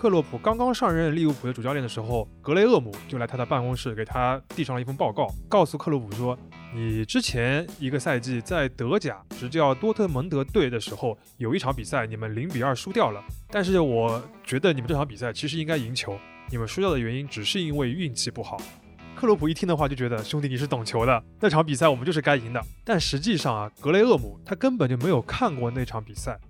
克洛普刚刚上任利物浦的主教练的时候，格雷厄姆就来他的办公室给他递上了一份报告，告诉克洛普说：“你之前一个赛季在德甲执教多特蒙德队的时候，有一场比赛你们零比二输掉了，但是我觉得你们这场比赛其实应该赢球，你们输掉的原因只是因为运气不好。”克洛普一听的话就觉得兄弟你是懂球的，那场比赛我们就是该赢的。但实际上啊，格雷厄姆他根本就没有看过那场比赛。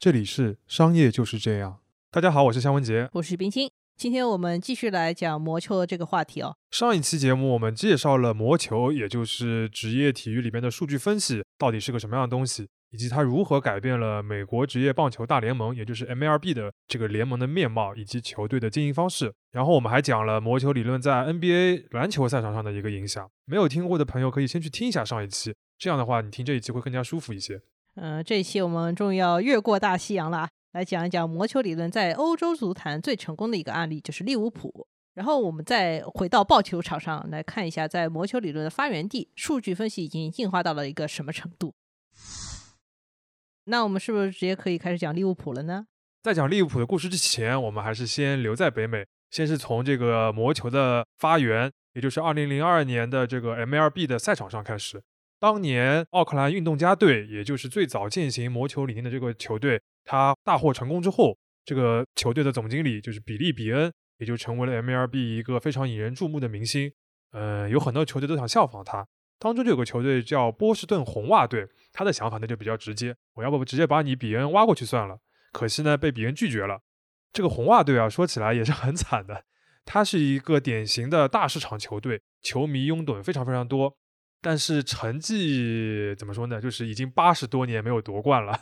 这里是商业就是这样。大家好，我是夏文杰，我是冰心。今天我们继续来讲魔球的这个话题哦。上一期节目我们介绍了魔球，也就是职业体育里边的数据分析到底是个什么样的东西，以及它如何改变了美国职业棒球大联盟，也就是 MLB 的这个联盟的面貌以及球队的经营方式。然后我们还讲了魔球理论在 NBA 篮球赛场上的一个影响。没有听过的朋友可以先去听一下上一期，这样的话你听这一期会更加舒服一些。嗯，这一期我们终于要越过大西洋了。来讲一讲魔球理论在欧洲足坛最成功的一个案例，就是利物浦。然后我们再回到棒球场上来看一下，在魔球理论的发源地，数据分析已经进化到了一个什么程度？那我们是不是直接可以开始讲利物浦了呢？在讲利物浦的故事之前，我们还是先留在北美，先是从这个魔球的发源，也就是二零零二年的这个 MLB 的赛场上开始。当年奥克兰运动家队，也就是最早践行魔球理念的这个球队。他大获成功之后，这个球队的总经理就是比利·比恩，也就成为了 MLB 一个非常引人注目的明星。呃，有很多球队都想效仿他。当中就有个球队叫波士顿红袜队，他的想法那就比较直接，我要不直接把你比恩挖过去算了。可惜呢，被比恩拒绝了。这个红袜队啊，说起来也是很惨的，他是一个典型的大市场球队，球迷拥趸非常非常多，但是成绩怎么说呢？就是已经八十多年没有夺冠了。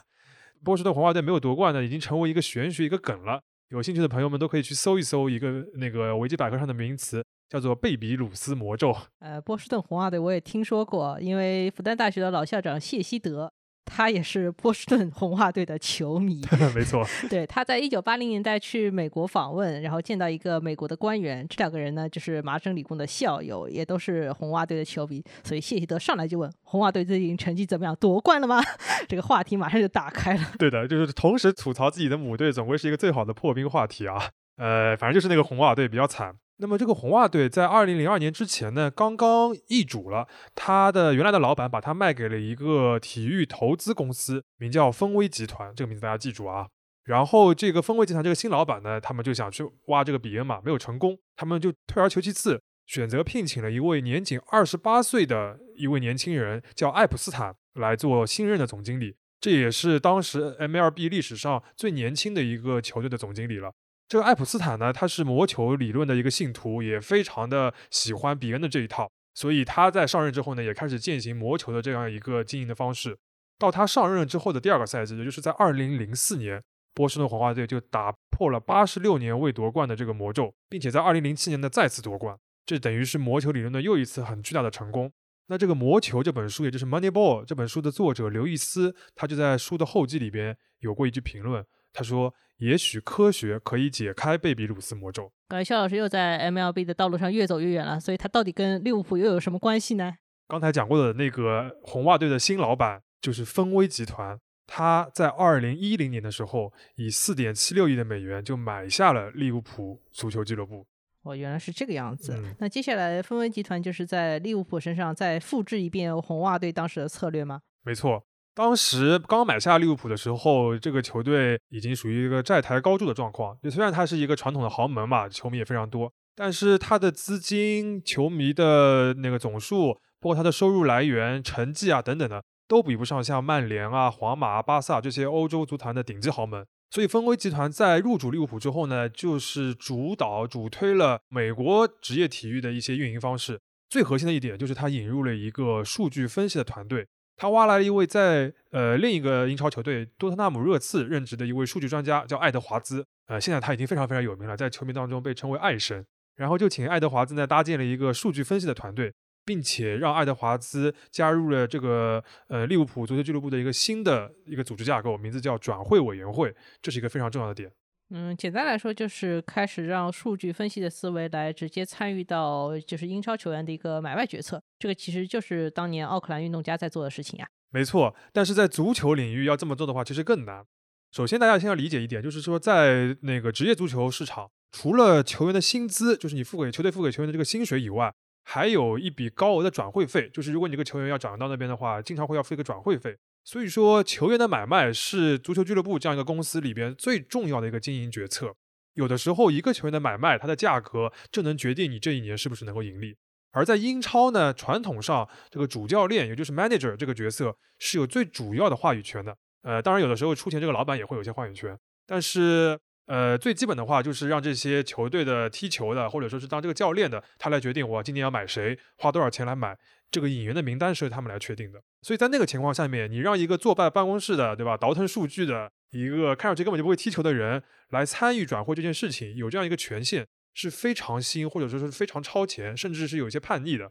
波士顿红袜队没有夺冠呢，已经成为一个玄学、一个梗了。有兴趣的朋友们都可以去搜一搜一个那个维基百科上的名词，叫做贝比鲁斯魔咒。呃，波士顿红袜队我也听说过，因为复旦大学的老校长谢希德。他也是波士顿红袜队的球迷，没错。对，他在一九八零年代去美国访问，然后见到一个美国的官员，这两个人呢就是麻省理工的校友，也都是红袜队的球迷，所以谢希德上来就问红袜队最近成绩怎么样，夺冠了吗？这个话题马上就打开了。对的，就是同时吐槽自己的母队，总归是一个最好的破冰话题啊。呃，反正就是那个红袜队比较惨。那么这个红袜队在二零零二年之前呢，刚刚易主了。他的原来的老板把他卖给了一个体育投资公司，名叫丰威集团。这个名字大家记住啊。然后这个丰威集团这个新老板呢，他们就想去挖这个比恩嘛，没有成功，他们就退而求其次，选择聘请了一位年仅二十八岁的一位年轻人，叫艾普斯坦来做新任的总经理。这也是当时 MLB 历史上最年轻的一个球队的总经理了。这个爱普斯坦呢，他是魔球理论的一个信徒，也非常的喜欢比恩的这一套，所以他在上任之后呢，也开始践行魔球的这样一个经营的方式。到他上任之后的第二个赛季，也就是在二零零四年，波士顿红袜队就打破了八十六年未夺冠的这个魔咒，并且在二零零七年的再次夺冠，这等于是魔球理论的又一次很巨大的成功。那这个魔球这本书，也就是《Moneyball》这本书的作者刘易斯，他就在书的后记里边有过一句评论，他说。也许科学可以解开贝比鲁斯魔咒。感觉肖老师又在 MLB 的道路上越走越远了，所以他到底跟利物浦又有什么关系呢？刚才讲过的那个红袜队的新老板就是丰威集团，他在二零一零年的时候以四点七六亿的美元就买下了利物浦足球俱乐部。哦，原来是这个样子。那接下来丰威集团就是在利物浦身上再复制一遍红袜队当时的策略吗？没错。当时刚买下利物浦的时候，这个球队已经属于一个债台高筑的状况。就虽然它是一个传统的豪门嘛，球迷也非常多，但是它的资金、球迷的那个总数，包括它的收入来源、成绩啊等等的，都比不上像曼联啊、皇马、巴萨这些欧洲足坛的顶级豪门。所以，丰威集团在入主利物浦之后呢，就是主导、主推了美国职业体育的一些运营方式。最核心的一点就是，他引入了一个数据分析的团队。他挖来了一位在呃另一个英超球队多特纳姆热刺任职的一位数据专家，叫爱德华兹。呃，现在他已经非常非常有名了，在球迷当中被称为爱神。然后就请爱德华兹呢搭建了一个数据分析的团队，并且让爱德华兹加入了这个呃利物浦足球俱乐部的一个新的一个组织架构，名字叫转会委员会。这是一个非常重要的点。嗯，简单来说就是开始让数据分析的思维来直接参与到就是英超球员的一个买卖决策，这个其实就是当年奥克兰运动家在做的事情呀。没错，但是在足球领域要这么做的话，其实更难。首先，大家先要理解一点，就是说在那个职业足球市场，除了球员的薪资，就是你付给球队付给球员的这个薪水以外，还有一笔高额的转会费，就是如果你这个球员要转到那边的话，经常会要付一个转会费。所以说，球员的买卖是足球俱乐部这样一个公司里边最重要的一个经营决策。有的时候，一个球员的买卖，它的价格就能决定你这一年是不是能够盈利。而在英超呢，传统上这个主教练，也就是 manager 这个角色是有最主要的话语权的。呃，当然有的时候出钱这个老板也会有些话语权，但是呃，最基本的话就是让这些球队的踢球的，或者说是当这个教练的，他来决定我今年要买谁，花多少钱来买。这个引援的名单是由他们来确定的，所以在那个情况下面，你让一个坐办办公室的，对吧，倒腾数据的一个看上去根本就不会踢球的人来参与转会这件事情，有这样一个权限是非常新，或者说是非常超前，甚至是有一些叛逆的。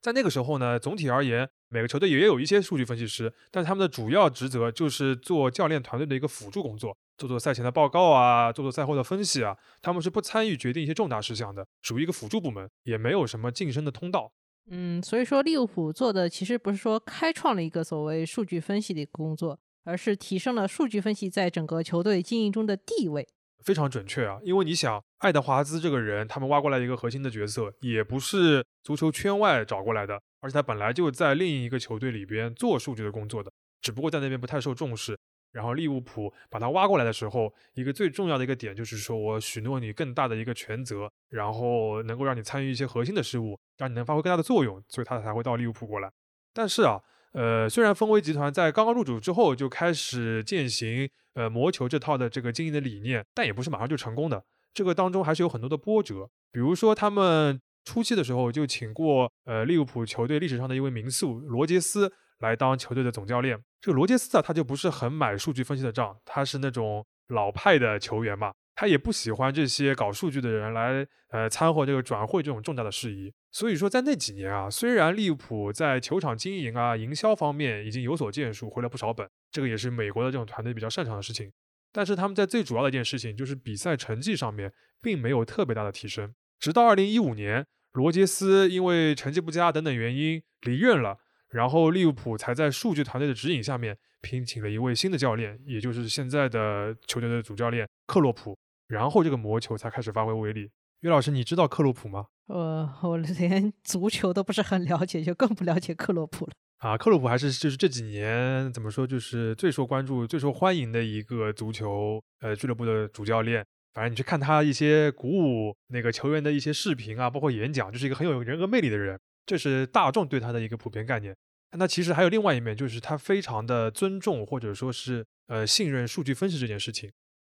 在那个时候呢，总体而言，每个球队也有一些数据分析师，但他们的主要职责就是做教练团队的一个辅助工作，做做赛前的报告啊，做做赛后的分析啊，他们是不参与决定一些重大事项的，属于一个辅助部门，也没有什么晋升的通道。嗯，所以说利物浦做的其实不是说开创了一个所谓数据分析的一个工作，而是提升了数据分析在整个球队经营中的地位。非常准确啊，因为你想，爱德华兹这个人，他们挖过来一个核心的角色，也不是足球圈外找过来的，而且他本来就在另一个球队里边做数据的工作的，只不过在那边不太受重视。然后利物浦把他挖过来的时候，一个最重要的一个点就是说我许诺你更大的一个权责，然后能够让你参与一些核心的事务，让你能发挥更大的作用，所以他才会到利物浦过来。但是啊，呃，虽然丰威集团在刚刚入主之后就开始践行呃魔球这套的这个经营的理念，但也不是马上就成功的，这个当中还是有很多的波折。比如说他们初期的时候就请过呃利物浦球队历史上的一位名宿罗杰斯。来当球队的总教练，这个罗杰斯啊，他就不是很买数据分析的账，他是那种老派的球员嘛，他也不喜欢这些搞数据的人来呃掺和这个转会这种重大的事宜。所以说，在那几年啊，虽然利物浦在球场经营啊、营销方面已经有所建树，回了不少本，这个也是美国的这种团队比较擅长的事情，但是他们在最主要的一件事情就是比赛成绩上面并没有特别大的提升。直到二零一五年，罗杰斯因为成绩不佳等等原因离任了。然后利物浦才在数据团队的指引下面聘请了一位新的教练，也就是现在的球队的主教练克洛普。然后这个魔球才开始发挥威力。岳老师，你知道克洛普吗？呃，我连足球都不是很了解，就更不了解克洛普了。啊，克洛普还是就是这几年怎么说，就是最受关注、最受欢迎的一个足球呃俱乐部的主教练。反正你去看他一些鼓舞那个球员的一些视频啊，包括演讲，就是一个很有人格魅力的人。这是大众对他的一个普遍概念，那其实还有另外一面，就是他非常的尊重或者说是呃信任数据分析这件事情。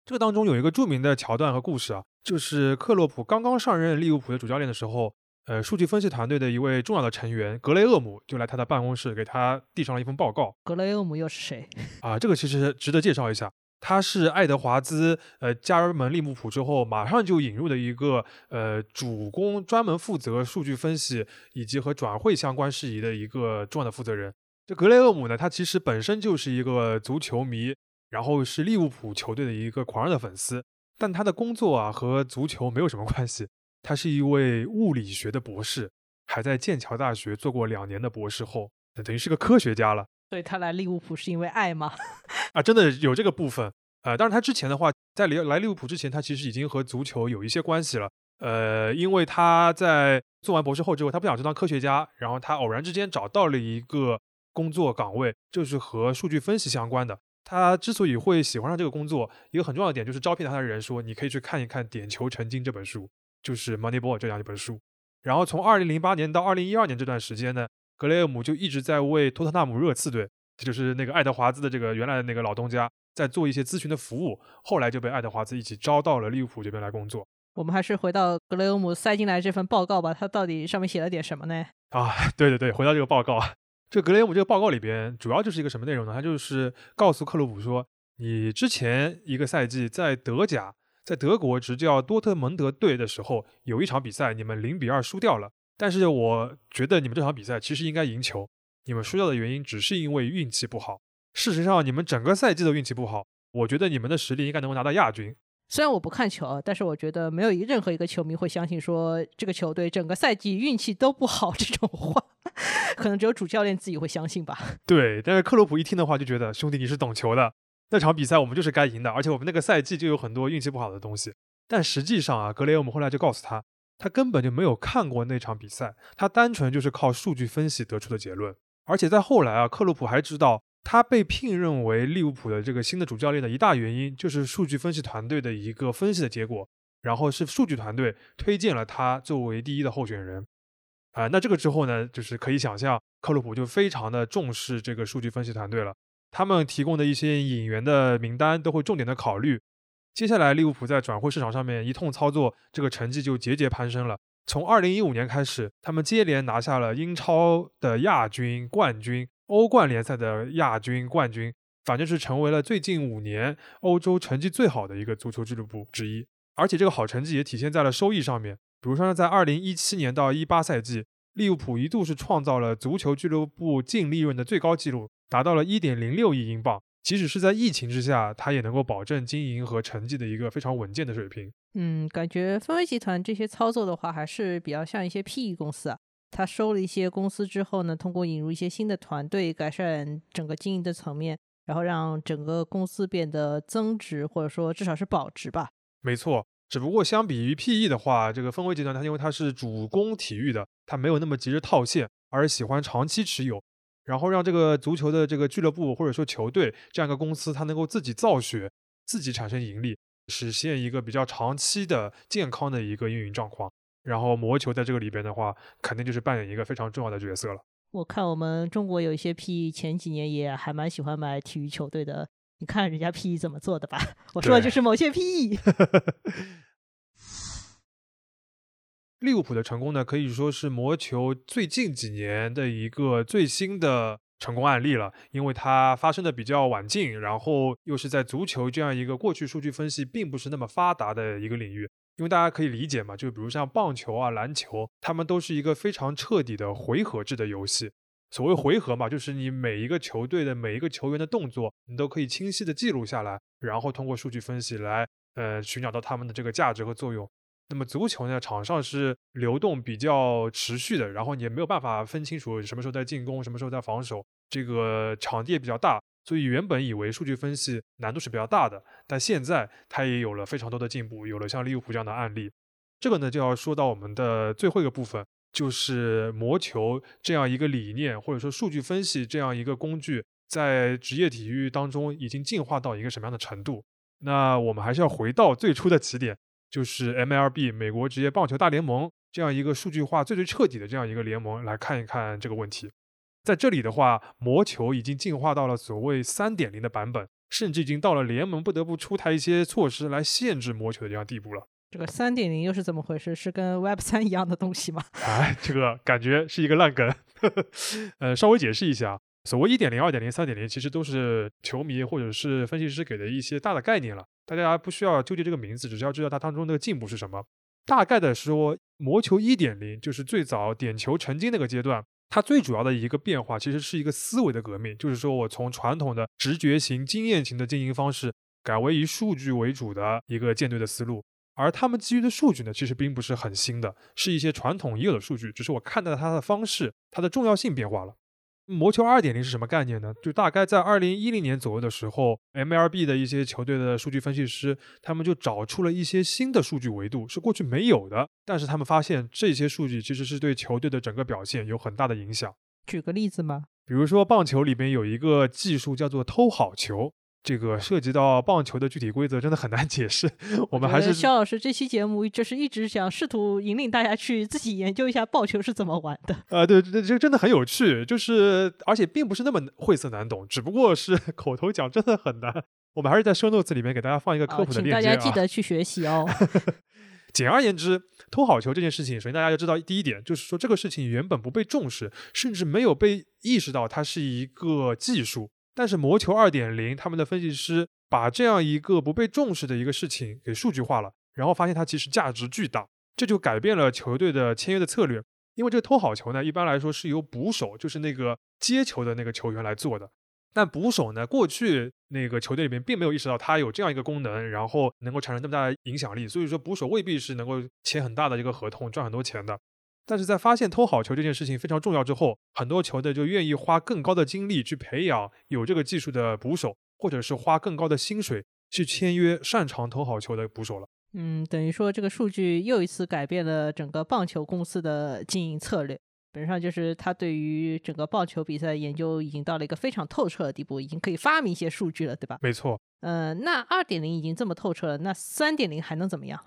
这个当中有一个著名的桥段和故事啊，就是克洛普刚刚上任利物浦的主教练的时候，呃，数据分析团队的一位重要的成员格雷厄姆就来他的办公室给他递上了一份报告。格雷厄姆又是谁啊？这个其实值得介绍一下。他是爱德华兹呃加盟利物浦之后，马上就引入的一个呃主攻专门负责数据分析以及和转会相关事宜的一个重要的负责人。这格雷厄姆呢，他其实本身就是一个足球迷，然后是利物浦球队的一个狂热的粉丝。但他的工作啊和足球没有什么关系，他是一位物理学的博士，还在剑桥大学做过两年的博士后，等于是个科学家了。所以他来利物浦是因为爱吗？啊，真的有这个部分。呃，当然他之前的话，在来来利物浦之前，他其实已经和足球有一些关系了。呃，因为他在做完博士后之后，他不想去当科学家，然后他偶然之间找到了一个工作岗位，就是和数据分析相关的。他之所以会喜欢上这个工作，一个很重要的点就是招聘他的人说，你可以去看一看《点球成金》这本书，就是《Moneyball》这样一本书。然后从二零零八年到二零一二年这段时间呢。格雷厄姆就一直在为托特纳姆热刺队，这就是那个爱德华兹的这个原来的那个老东家，在做一些咨询的服务。后来就被爱德华兹一起招到了利物浦这边来工作。我们还是回到格雷厄姆塞进来这份报告吧，他到底上面写了点什么呢？啊，对对对，回到这个报告，这格雷厄姆这个报告里边主要就是一个什么内容呢？他就是告诉克洛普说，你之前一个赛季在德甲，在德国执教多特蒙德队的时候，有一场比赛你们零比二输掉了。但是我觉得你们这场比赛其实应该赢球，你们输掉的原因只是因为运气不好。事实上，你们整个赛季的运气不好。我觉得你们的实力应该能够拿到亚军。虽然我不看球，但是我觉得没有一任何一个球迷会相信说这个球队整个赛季运气都不好这种话，可能只有主教练自己会相信吧。对，但是克洛普一听的话就觉得兄弟你是懂球的，那场比赛我们就是该赢的，而且我们那个赛季就有很多运气不好的东西。但实际上啊，格雷厄姆后来就告诉他，他根本就没有看过那场比赛，他单纯就是靠数据分析得出的结论。而且在后来啊，克洛普还知道。他被聘任为利物浦的这个新的主教练的一大原因，就是数据分析团队的一个分析的结果，然后是数据团队推荐了他作为第一的候选人。啊，那这个之后呢，就是可以想象，克洛普就非常的重视这个数据分析团队了，他们提供的一些引援的名单都会重点的考虑。接下来，利物浦在转会市场上面一通操作，这个成绩就节节攀升了。从二零一五年开始，他们接连拿下了英超的亚军、冠军。欧冠联赛的亚军、冠军，反正是成为了最近五年欧洲成绩最好的一个足球俱乐部之一。而且这个好成绩也体现在了收益上面。比如说呢，在二零一七年到一八赛季，利物浦一度是创造了足球俱乐部净利润的最高纪录，达到了一点零六亿英镑。即使是在疫情之下，它也能够保证经营和成绩的一个非常稳健的水平。嗯，感觉分威集团这些操作的话，还是比较像一些 PE 公司啊。他收了一些公司之后呢，通过引入一些新的团队，改善整个经营的层面，然后让整个公司变得增值，或者说至少是保值吧。没错，只不过相比于 PE 的话，这个氛围集团它因为它是主攻体育的，它没有那么急着套现，而喜欢长期持有，然后让这个足球的这个俱乐部或者说球队这样一个公司，它能够自己造血，自己产生盈利，实现一个比较长期的健康的一个运营状况。然后魔球在这个里边的话，肯定就是扮演一个非常重要的角色了。我看我们中国有一些 PE 前几年也还蛮喜欢买体育球队的，你看人家 PE 怎么做的吧？我说的就是某些 PE。利物浦的成功呢，可以说是魔球最近几年的一个最新的成功案例了，因为它发生的比较晚近，然后又是在足球这样一个过去数据分析并不是那么发达的一个领域。因为大家可以理解嘛，就比如像棒球啊、篮球，他们都是一个非常彻底的回合制的游戏。所谓回合嘛，就是你每一个球队的每一个球员的动作，你都可以清晰的记录下来，然后通过数据分析来，呃，寻找到他们的这个价值和作用。那么足球呢，场上是流动比较持续的，然后你也没有办法分清楚什么时候在进攻，什么时候在防守，这个场地也比较大。所以原本以为数据分析难度是比较大的，但现在它也有了非常多的进步，有了像利物浦这样的案例。这个呢就要说到我们的最后一个部分，就是魔球这样一个理念，或者说数据分析这样一个工具，在职业体育当中已经进化到一个什么样的程度？那我们还是要回到最初的起点，就是 MLB 美国职业棒球大联盟这样一个数据化最最彻底的这样一个联盟来看一看这个问题。在这里的话，魔球已经进化到了所谓三点零的版本，甚至已经到了联盟不得不出台一些措施来限制魔球的这样地步了。这个三点零又是怎么回事？是跟 Web 三一样的东西吗？哎，这个感觉是一个烂梗。呃，稍微解释一下，所谓一点零、二点零、三点零，其实都是球迷或者是分析师给的一些大的概念了。大家不需要纠结这个名字，只需要知道它当中的进步是什么。大概的说，魔球一点零就是最早点球成金那个阶段。它最主要的一个变化，其实是一个思维的革命，就是说我从传统的直觉型、经验型的经营方式，改为以数据为主的一个舰队的思路。而他们基于的数据呢，其实并不是很新的，是一些传统已有的数据，只是我看到它的方式、它的重要性变化了。魔球二点零是什么概念呢？就大概在二零一零年左右的时候，MLB 的一些球队的数据分析师，他们就找出了一些新的数据维度，是过去没有的。但是他们发现这些数据其实是对球队的整个表现有很大的影响。举个例子吗？比如说棒球里边有一个技术叫做偷好球。这个涉及到棒球的具体规则，真的很难解释。我们还是肖老师这期节目就是一直想试图引领大家去自己研究一下棒球是怎么玩的。啊，对，这这真的很有趣，就是而且并不是那么晦涩难懂，只不过是 口头讲真的很难。我们还是在 show notes 里面给大家放一个科普的链接啊，请大家记得去学习哦。简而言之，偷好球这件事情，首先大家要知道第一点，就是说这个事情原本不被重视，甚至没有被意识到它是一个技术。但是魔球二点零，他们的分析师把这样一个不被重视的一个事情给数据化了，然后发现它其实价值巨大，这就改变了球队的签约的策略。因为这个偷好球呢，一般来说是由捕手，就是那个接球的那个球员来做的。但捕手呢，过去那个球队里面并没有意识到他有这样一个功能，然后能够产生那么大的影响力，所以说捕手未必是能够签很大的一个合同赚很多钱的。但是在发现偷好球这件事情非常重要之后，很多球队就愿意花更高的精力去培养有这个技术的捕手，或者是花更高的薪水去签约擅长偷好球的捕手了。嗯，等于说这个数据又一次改变了整个棒球公司的经营策略。本质上就是他对于整个棒球比赛研究已经到了一个非常透彻的地步，已经可以发明一些数据了，对吧？没错。呃，那二点零已经这么透彻了，那三点零还能怎么样？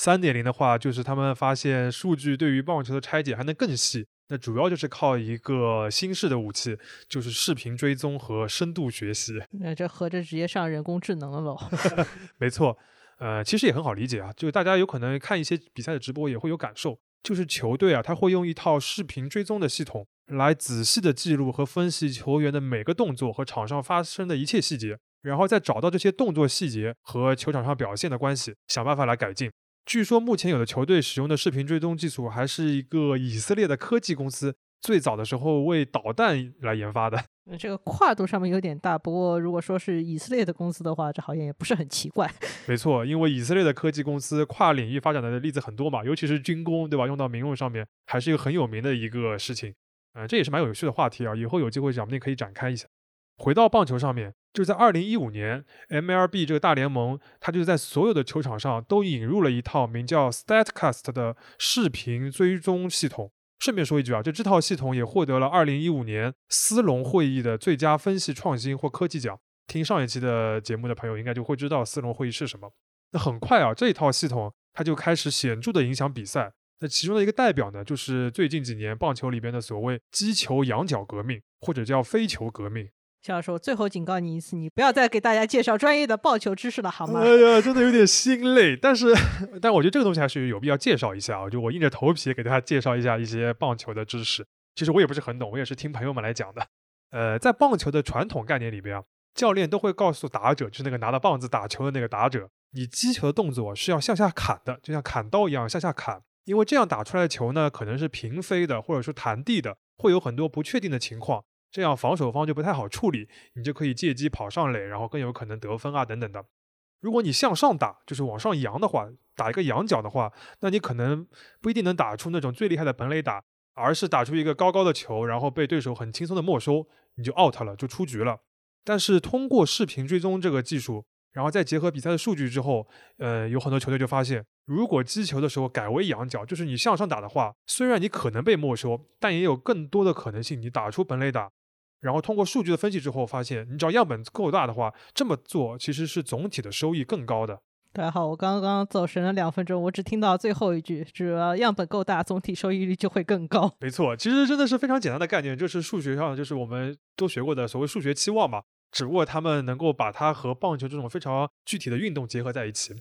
三点零的话，就是他们发现数据对于棒球的拆解还能更细。那主要就是靠一个新式的武器，就是视频追踪和深度学习。那这合着直接上人工智能了喽？没错。呃，其实也很好理解啊，就是大家有可能看一些比赛的直播也会有感受，就是球队啊，他会用一套视频追踪的系统来仔细的记录和分析球员的每个动作和场上发生的一切细节，然后再找到这些动作细节和球场上表现的关系，想办法来改进。据说目前有的球队使用的视频追踪技术还是一个以色列的科技公司。最早的时候为导弹来研发的，这个跨度上面有点大。不过如果说是以色列的公司的话，这好像也不是很奇怪。没错，因为以色列的科技公司跨领域发展的例子很多嘛，尤其是军工，对吧？用到民用上面还是一个很有名的一个事情。嗯，这也是蛮有趣的话题啊，以后有机会讲不定可以展开一下。回到棒球上面，就是在二零一五年，MLB 这个大联盟，它就在所有的球场上都引入了一套名叫 Statcast 的视频追踪系统。顺便说一句啊，就这套系统也获得了二零一五年斯隆会议的最佳分析创新或科技奖。听上一期的节目的朋友应该就会知道斯隆会议是什么。那很快啊，这一套系统它就开始显著的影响比赛。那其中的一个代表呢，就是最近几年棒球里边的所谓击球仰角革命，或者叫飞球革命。教授，最后警告你一次，你不要再给大家介绍专业的棒球知识了，好吗？哎呀，真的有点心累。但是，但我觉得这个东西还是有必要介绍一下啊。就我硬着头皮给大家介绍一下一些棒球的知识。其实我也不是很懂，我也是听朋友们来讲的。呃，在棒球的传统概念里边啊，教练都会告诉打者，就是那个拿着棒子打球的那个打者，你击球的动作是要向下砍的，就像砍刀一样向下砍。因为这样打出来的球呢，可能是平飞的，或者说弹地的，会有很多不确定的情况。这样防守方就不太好处理，你就可以借机跑上垒，然后更有可能得分啊等等的。如果你向上打，就是往上扬的话，打一个仰角的话，那你可能不一定能打出那种最厉害的本垒打，而是打出一个高高的球，然后被对手很轻松的没收，你就 out 了，就出局了。但是通过视频追踪这个技术，然后再结合比赛的数据之后，呃，有很多球队就发现，如果击球的时候改为仰角，就是你向上打的话，虽然你可能被没收，但也有更多的可能性你打出本垒打。然后通过数据的分析之后，发现你只要样本够大的话，这么做其实是总体的收益更高的。大家好，我刚刚走神了两分钟，我只听到最后一句，只要样本够大，总体收益率就会更高。没错，其实真的是非常简单的概念，就是数学上就是我们都学过的所谓数学期望嘛，只不过他们能够把它和棒球这种非常具体的运动结合在一起。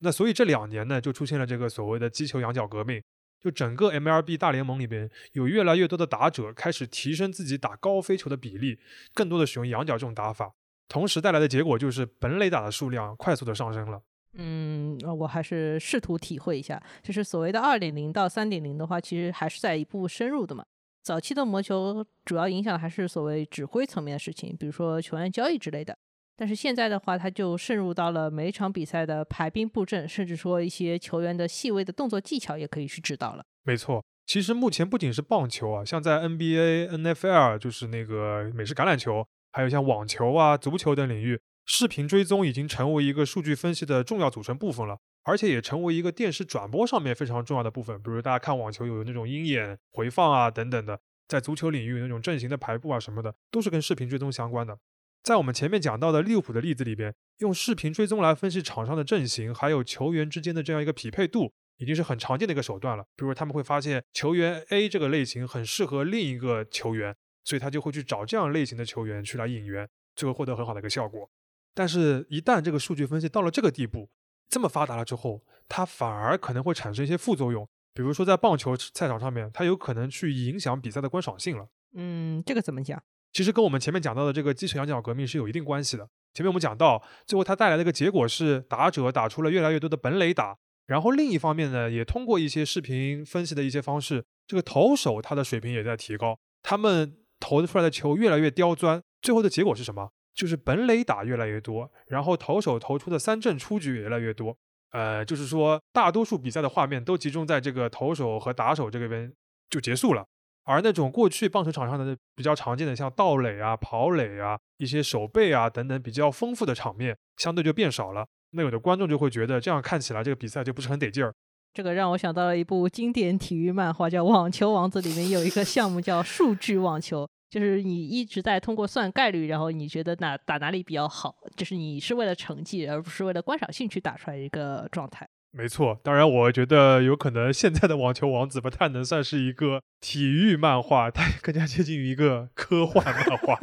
那所以这两年呢，就出现了这个所谓的击球仰角革命。就整个 MLB 大联盟里边，有越来越多的打者开始提升自己打高飞球的比例，更多的使用仰角这种打法，同时带来的结果就是本垒打的数量快速的上升了。嗯，我还是试图体会一下，就是所谓的二点零到三点零的话，其实还是在一步深入的嘛。早期的魔球主要影响还是所谓指挥层面的事情，比如说球员交易之类的。但是现在的话，它就渗入到了每一场比赛的排兵布阵，甚至说一些球员的细微的动作技巧也可以去指导了。没错，其实目前不仅是棒球啊，像在 NBA、NFL，就是那个美式橄榄球，还有像网球啊、足球等领域，视频追踪已经成为一个数据分析的重要组成部分了，而且也成为一个电视转播上面非常重要的部分。比如大家看网球有那种鹰眼回放啊等等的，在足球领域那种阵型的排布啊什么的，都是跟视频追踪相关的。在我们前面讲到的利物浦的例子里边，用视频追踪来分析场上的阵型，还有球员之间的这样一个匹配度，已经是很常见的一个手段了。比如他们会发现球员 A 这个类型很适合另一个球员，所以他就会去找这样类型的球员去来引援，最后获得很好的一个效果。但是，一旦这个数据分析到了这个地步，这么发达了之后，它反而可能会产生一些副作用。比如说在棒球赛场上面，它有可能去影响比赛的观赏性了。嗯，这个怎么讲？其实跟我们前面讲到的这个击球仰角革命是有一定关系的。前面我们讲到，最后它带来的一个结果是打者打出了越来越多的本垒打，然后另一方面呢，也通过一些视频分析的一些方式，这个投手他的水平也在提高，他们投出来的球越来越刁钻，最后的结果是什么？就是本垒打越来越多，然后投手投出的三振出局也越来越多。呃，就是说大多数比赛的画面都集中在这个投手和打手这边就结束了。而那种过去棒球场上的比较常见的，像盗垒啊、跑垒啊、一些手背啊等等比较丰富的场面，相对就变少了。那有的观众就会觉得，这样看起来这个比赛就不是很得劲儿。这个让我想到了一部经典体育漫画，叫《网球王子》，里面有一个项目叫数据网球，就是你一直在通过算概率，然后你觉得哪打哪里比较好，就是你是为了成绩，而不是为了观赏性去打出来一个状态。没错，当然，我觉得有可能现在的网球王子不太能算是一个体育漫画，它更加接近于一个科幻漫画。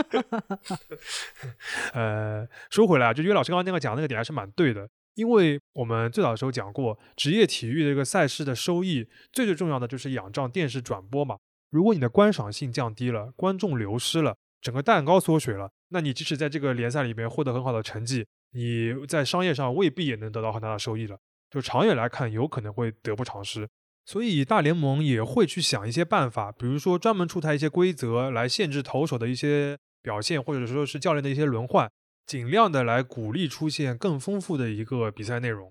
呃，说回来，就约老师刚刚那个讲那个点还是蛮对的，因为我们最早的时候讲过，职业体育的这个赛事的收益，最最重要的就是仰仗电视转播嘛。如果你的观赏性降低了，观众流失了，整个蛋糕缩水了，那你即使在这个联赛里面获得很好的成绩，你在商业上未必也能得到很大的收益了。就长远来看，有可能会得不偿失，所以大联盟也会去想一些办法，比如说专门出台一些规则来限制投手的一些表现，或者说是教练的一些轮换，尽量的来鼓励出现更丰富的一个比赛内容。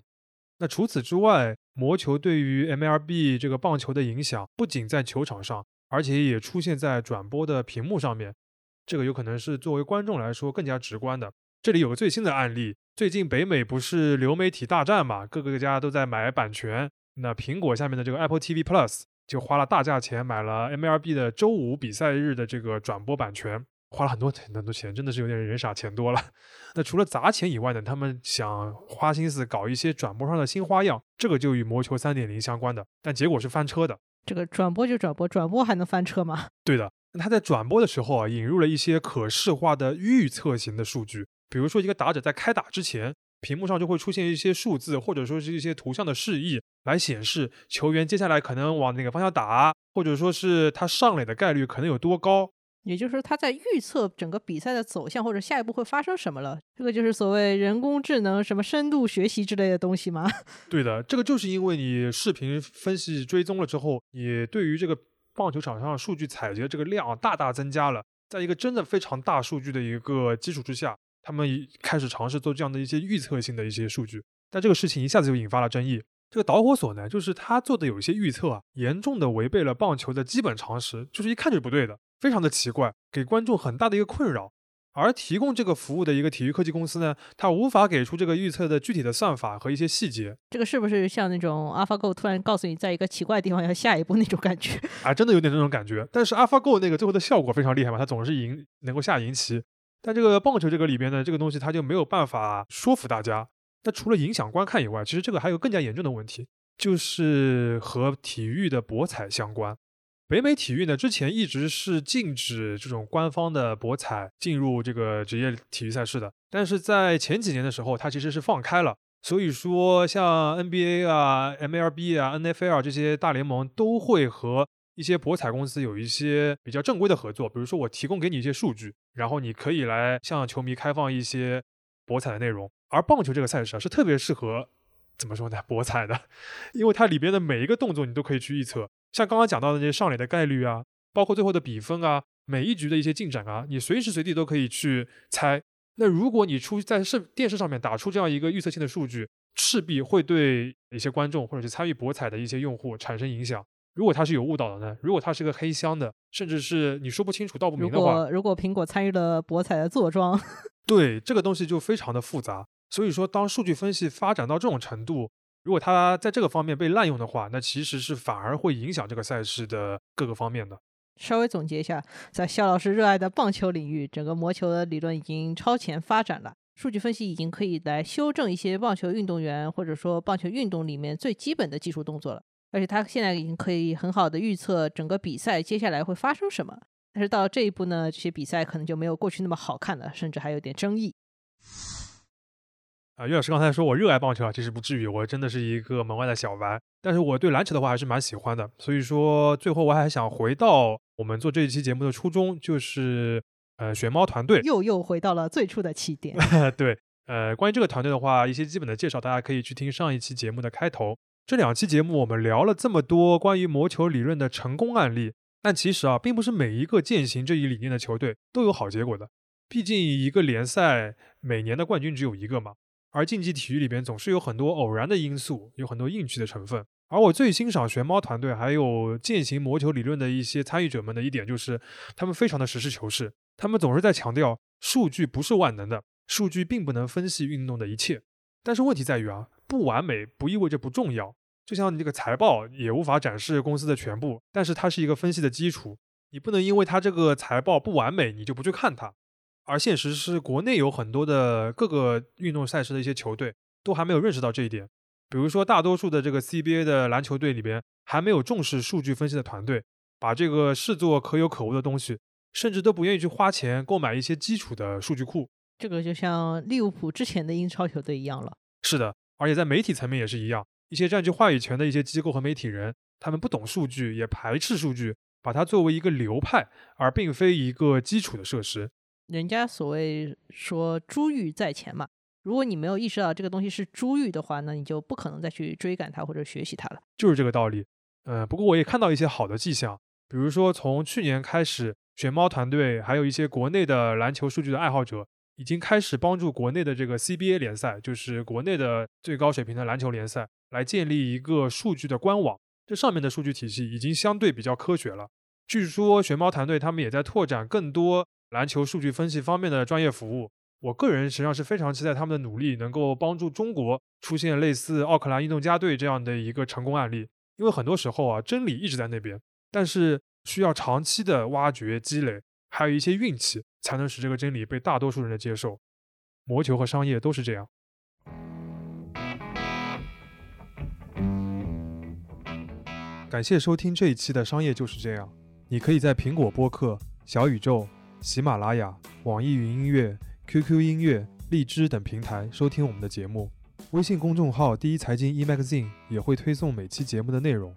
那除此之外，魔球对于 MLB 这个棒球的影响不仅在球场上，而且也出现在转播的屏幕上面，这个有可能是作为观众来说更加直观的。这里有个最新的案例。最近北美不是流媒体大战嘛，各个家都在买版权。那苹果下面的这个 Apple TV Plus 就花了大价钱买了 MLB 的周五比赛日的这个转播版权，花了很多很多钱，真的是有点人傻钱多了。那除了砸钱以外呢，他们想花心思搞一些转播上的新花样，这个就与魔球三点零相关的，但结果是翻车的。这个转播就转播，转播还能翻车吗？对的，那他在转播的时候啊，引入了一些可视化的预测型的数据。比如说，一个打者在开打之前，屏幕上就会出现一些数字，或者说是一些图像的示意，来显示球员接下来可能往哪个方向打，或者说是他上垒的概率可能有多高。也就是说，他在预测整个比赛的走向，或者下一步会发生什么了。这个就是所谓人工智能、什么深度学习之类的东西吗？对的，这个就是因为你视频分析追踪了之后，你对于这个棒球场上数据采集的这个量大大增加了，在一个真的非常大数据的一个基础之下。他们开始尝试做这样的一些预测性的一些数据，但这个事情一下子就引发了争议。这个导火索呢，就是他做的有一些预测啊，严重的违背了棒球的基本常识，就是一看就是不对的，非常的奇怪，给观众很大的一个困扰。而提供这个服务的一个体育科技公司呢，它无法给出这个预测的具体的算法和一些细节。这个是不是像那种 AlphaGo 突然告诉你，在一个奇怪的地方要下一步那种感觉？啊，真的有点那种感觉。但是 AlphaGo 那个最后的效果非常厉害嘛，它总是赢，能够下赢棋。但这个棒球这个里边呢，这个东西它就没有办法说服大家。那除了影响观看以外，其实这个还有更加严重的问题，就是和体育的博彩相关。北美体育呢，之前一直是禁止这种官方的博彩进入这个职业体育赛事的，但是在前几年的时候，它其实是放开了。所以说，像 NBA 啊、MLB 啊、NFL 这些大联盟都会和。一些博彩公司有一些比较正规的合作，比如说我提供给你一些数据，然后你可以来向球迷开放一些博彩的内容。而棒球这个赛事啊，是特别适合怎么说呢？博彩的，因为它里边的每一个动作你都可以去预测，像刚刚讲到的那些上垒的概率啊，包括最后的比分啊，每一局的一些进展啊，你随时随地都可以去猜。那如果你出在视电视上面打出这样一个预测性的数据，势必会对一些观众或者是参与博彩的一些用户产生影响。如果它是有误导的呢？如果它是个黑箱的，甚至是你说不清楚、道不明的话，如果如果苹果参与了博彩的坐庄，对这个东西就非常的复杂。所以说，当数据分析发展到这种程度，如果它在这个方面被滥用的话，那其实是反而会影响这个赛事的各个方面的。稍微总结一下，在肖老师热爱的棒球领域，整个魔球的理论已经超前发展了，数据分析已经可以来修正一些棒球运动员或者说棒球运动里面最基本的技术动作了。而且他现在已经可以很好的预测整个比赛接下来会发生什么，但是到这一步呢，这些比赛可能就没有过去那么好看了，甚至还有点争议。啊，岳老师刚才说我热爱棒球啊，其实不至于，我真的是一个门外的小白，但是我对篮球的话还是蛮喜欢的。所以说，最后我还想回到我们做这一期节目的初衷，就是呃，选猫团队又又回到了最初的起点。对，呃，关于这个团队的话，一些基本的介绍，大家可以去听上一期节目的开头。这两期节目我们聊了这么多关于魔球理论的成功案例，但其实啊，并不是每一个践行这一理念的球队都有好结果的。毕竟一个联赛每年的冠军只有一个嘛，而竞技体育里边总是有很多偶然的因素，有很多运气的成分。而我最欣赏玄猫团队还有践行魔球理论的一些参与者们的一点就是，他们非常的实事求是，他们总是在强调数据不是万能的，数据并不能分析运动的一切。但是问题在于啊，不完美不意味着不重要。就像你这个财报也无法展示公司的全部，但是它是一个分析的基础。你不能因为它这个财报不完美，你就不去看它。而现实是，国内有很多的各个运动赛事的一些球队都还没有认识到这一点。比如说，大多数的这个 CBA 的篮球队里边，还没有重视数据分析的团队，把这个视作可有可无的东西，甚至都不愿意去花钱购买一些基础的数据库。这个就像利物浦之前的英超球队一样了。是的，而且在媒体层面也是一样。一些占据话语权的一些机构和媒体人，他们不懂数据，也排斥数据，把它作为一个流派，而并非一个基础的设施。人家所谓说“珠玉在前”嘛，如果你没有意识到这个东西是珠玉的话，那你就不可能再去追赶它或者学习它了。就是这个道理。嗯，不过我也看到一些好的迹象，比如说从去年开始，玄猫团队还有一些国内的篮球数据的爱好者，已经开始帮助国内的这个 CBA 联赛，就是国内的最高水平的篮球联赛。来建立一个数据的官网，这上面的数据体系已经相对比较科学了。据说玄猫团队他们也在拓展更多篮球数据分析方面的专业服务。我个人实际上是非常期待他们的努力能够帮助中国出现类似奥克兰运动家队这样的一个成功案例。因为很多时候啊，真理一直在那边，但是需要长期的挖掘积累，还有一些运气，才能使这个真理被大多数人的接受。魔球和商业都是这样。感谢收听这一期的商业就是这样。你可以在苹果播客、小宇宙、喜马拉雅、网易云音乐、QQ 音乐、荔枝等平台收听我们的节目。微信公众号“第一财经 eMagazine” 也会推送每期节目的内容。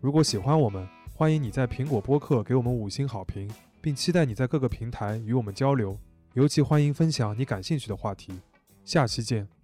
如果喜欢我们，欢迎你在苹果播客给我们五星好评，并期待你在各个平台与我们交流。尤其欢迎分享你感兴趣的话题。下期见。